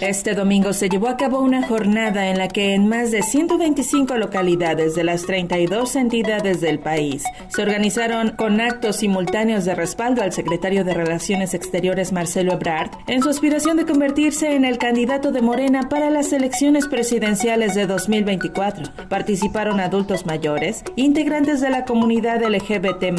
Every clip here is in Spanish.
Este domingo se llevó a cabo una jornada en la que en más de 125 localidades de las 32 entidades del país se organizaron con actos simultáneos de respaldo al secretario de Relaciones Exteriores Marcelo Ebrard en su aspiración de convertirse en el candidato de Morena para las elecciones presidenciales de 2024. Participaron adultos mayores, integrantes de la comunidad LGBT+,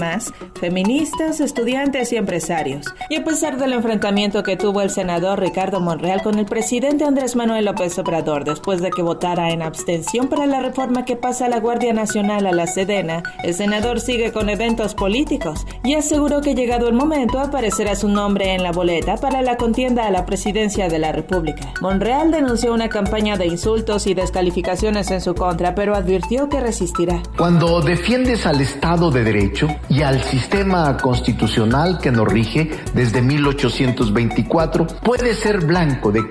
feministas, estudiantes y empresarios. Y a pesar del enfrentamiento que tuvo el senador Ricardo Monreal con el presidente presidente Andrés Manuel López Obrador, después de que votara en abstención para la reforma que pasa a la Guardia Nacional a la Sedena, el senador sigue con eventos políticos y aseguró que llegado el momento aparecerá su nombre en la boleta para la contienda a la presidencia de la República. Monreal denunció una campaña de insultos y descalificaciones en su contra, pero advirtió que resistirá. Cuando defiendes al Estado de Derecho y al sistema constitucional que nos rige desde 1824, puedes ser blanco de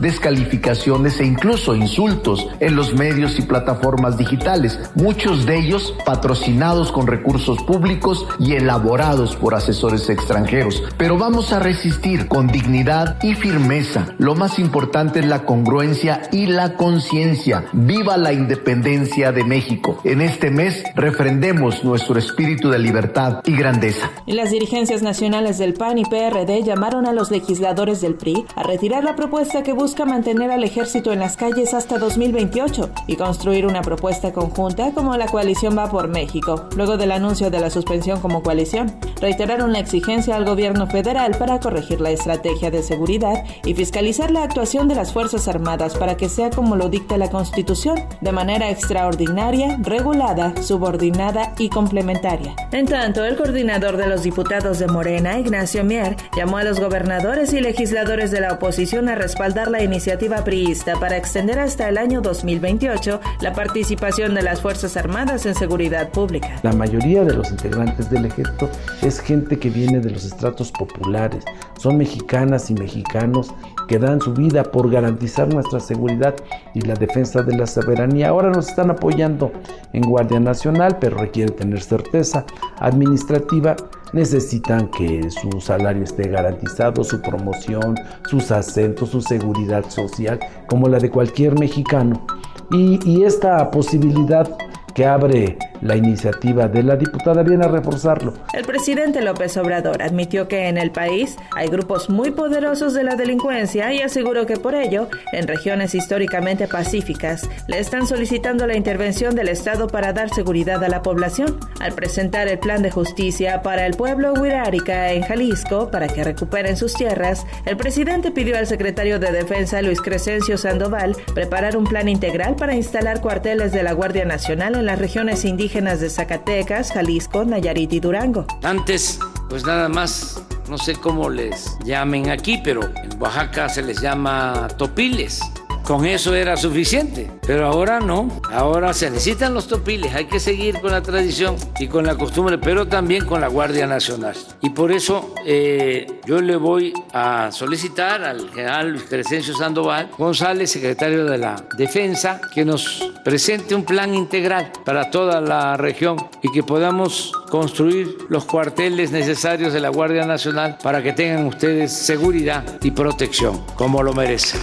descalificaciones e incluso insultos en los medios y plataformas digitales, muchos de ellos patrocinados con recursos públicos y elaborados por asesores extranjeros. Pero vamos a resistir con dignidad y firmeza. Lo más importante es la congruencia y la conciencia. Viva la independencia de México. En este mes refrendemos nuestro espíritu de libertad y grandeza. Las dirigencias nacionales del PAN y PRD llamaron a los legisladores del PRI a retirar la propuesta que busca mantener al ejército en las calles hasta 2028 y construir una propuesta conjunta como la coalición va por México, luego del anuncio de la suspensión como coalición. Reiteraron la exigencia al gobierno federal para corregir la estrategia de seguridad y fiscalizar la actuación de las Fuerzas Armadas para que sea como lo dicta la Constitución, de manera extraordinaria, regulada, subordinada y complementaria. En tanto, el coordinador de los diputados de Morena, Ignacio Mier, llamó a los gobernadores y legisladores de la oposición a respaldar la iniciativa priista para extender hasta el año 2028 la participación de las Fuerzas Armadas en seguridad pública. La mayoría de los integrantes del ejército es gente que viene de los estratos populares, son mexicanas y mexicanos que dan su vida por garantizar nuestra seguridad y la defensa de la soberanía. Ahora nos están apoyando en Guardia Nacional, pero requiere tener certeza administrativa necesitan que su salario esté garantizado, su promoción, sus acentos, su seguridad social, como la de cualquier mexicano. Y, y esta posibilidad que abre la iniciativa de la diputada viene a reforzarlo. El presidente López Obrador admitió que en el país hay grupos muy poderosos de la delincuencia y aseguró que por ello, en regiones históricamente pacíficas, le están solicitando la intervención del Estado para dar seguridad a la población. Al presentar el plan de justicia para el pueblo huirárica en Jalisco para que recuperen sus tierras, el presidente pidió al secretario de Defensa Luis Crescencio Sandoval preparar un plan integral para instalar cuarteles de la Guardia Nacional en las regiones indígenas de Zacatecas, Jalisco, Nayarit y Durango. Antes, pues nada más, no sé cómo les llamen aquí, pero en Oaxaca se les llama topiles con eso era suficiente. Pero ahora no, ahora se necesitan los topiles, hay que seguir con la tradición y con la costumbre, pero también con la Guardia Nacional. Y por eso eh, yo le voy a solicitar al general Luis Crescencio Sandoval González, secretario de la Defensa, que nos presente un plan integral para toda la región y que podamos construir los cuarteles necesarios de la Guardia Nacional para que tengan ustedes seguridad y protección, como lo merecen.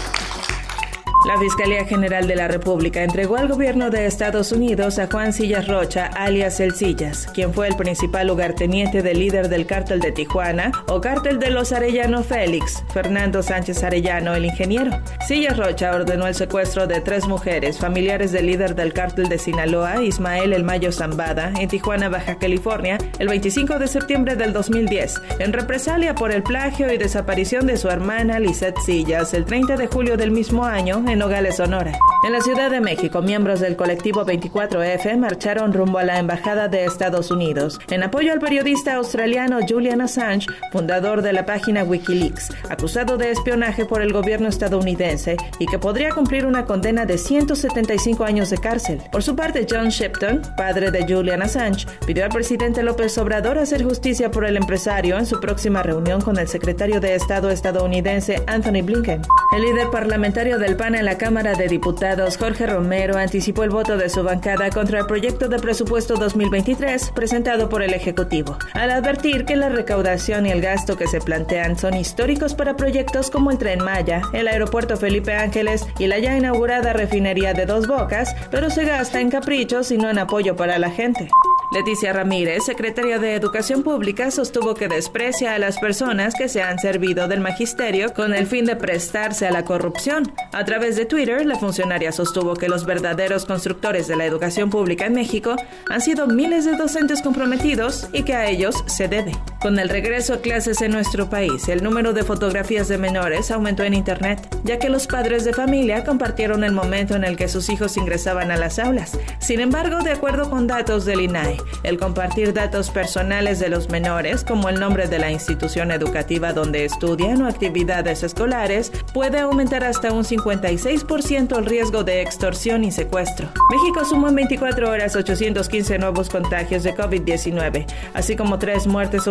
La Fiscalía General de la República entregó al gobierno de Estados Unidos a Juan Sillas Rocha, alias El Sillas, quien fue el principal lugarteniente del líder del cártel de Tijuana o cártel de los Arellano Félix, Fernando Sánchez Arellano, el ingeniero. Sillas Rocha ordenó el secuestro de tres mujeres, familiares del líder del cártel de Sinaloa, Ismael El Mayo Zambada, en Tijuana, Baja California, el 25 de septiembre del 2010, en represalia por el plagio y desaparición de su hermana Lisette Sillas, el 30 de julio del mismo año, en Nogales, Sonora. En la Ciudad de México, miembros del colectivo 24F marcharon rumbo a la Embajada de Estados Unidos en apoyo al periodista australiano Julian Assange, fundador de la página Wikileaks, acusado de espionaje por el gobierno estadounidense y que podría cumplir una condena de 175 años de cárcel. Por su parte, John Shipton, padre de Julian Assange, pidió al presidente López Obrador hacer justicia por el empresario en su próxima reunión con el secretario de Estado estadounidense Anthony Blinken. El líder parlamentario del panel en la Cámara de Diputados, Jorge Romero, anticipó el voto de su bancada contra el proyecto de presupuesto 2023 presentado por el Ejecutivo, al advertir que la recaudación y el gasto que se plantean son históricos para proyectos como el Tren Maya, el Aeropuerto Felipe Ángeles y la ya inaugurada refinería de Dos Bocas, pero se gasta en caprichos y no en apoyo para la gente. Leticia Ramírez, secretaria de Educación Pública, sostuvo que desprecia a las personas que se han servido del magisterio con el fin de prestarse a la corrupción. A través de Twitter, la funcionaria sostuvo que los verdaderos constructores de la educación pública en México han sido miles de docentes comprometidos y que a ellos se debe. Con el regreso a clases en nuestro país, el número de fotografías de menores aumentó en Internet, ya que los padres de familia compartieron el momento en el que sus hijos ingresaban a las aulas. Sin embargo, de acuerdo con datos del INAE, el compartir datos personales de los menores, como el nombre de la institución educativa donde estudian o actividades escolares, puede aumentar hasta un 56% el riesgo de extorsión y secuestro. México sumó en 24 horas 815 nuevos contagios de COVID-19, así como tres muertes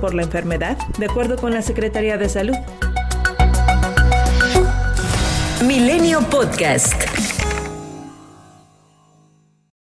por la enfermedad, de acuerdo con la Secretaría de Salud. Milenio Podcast.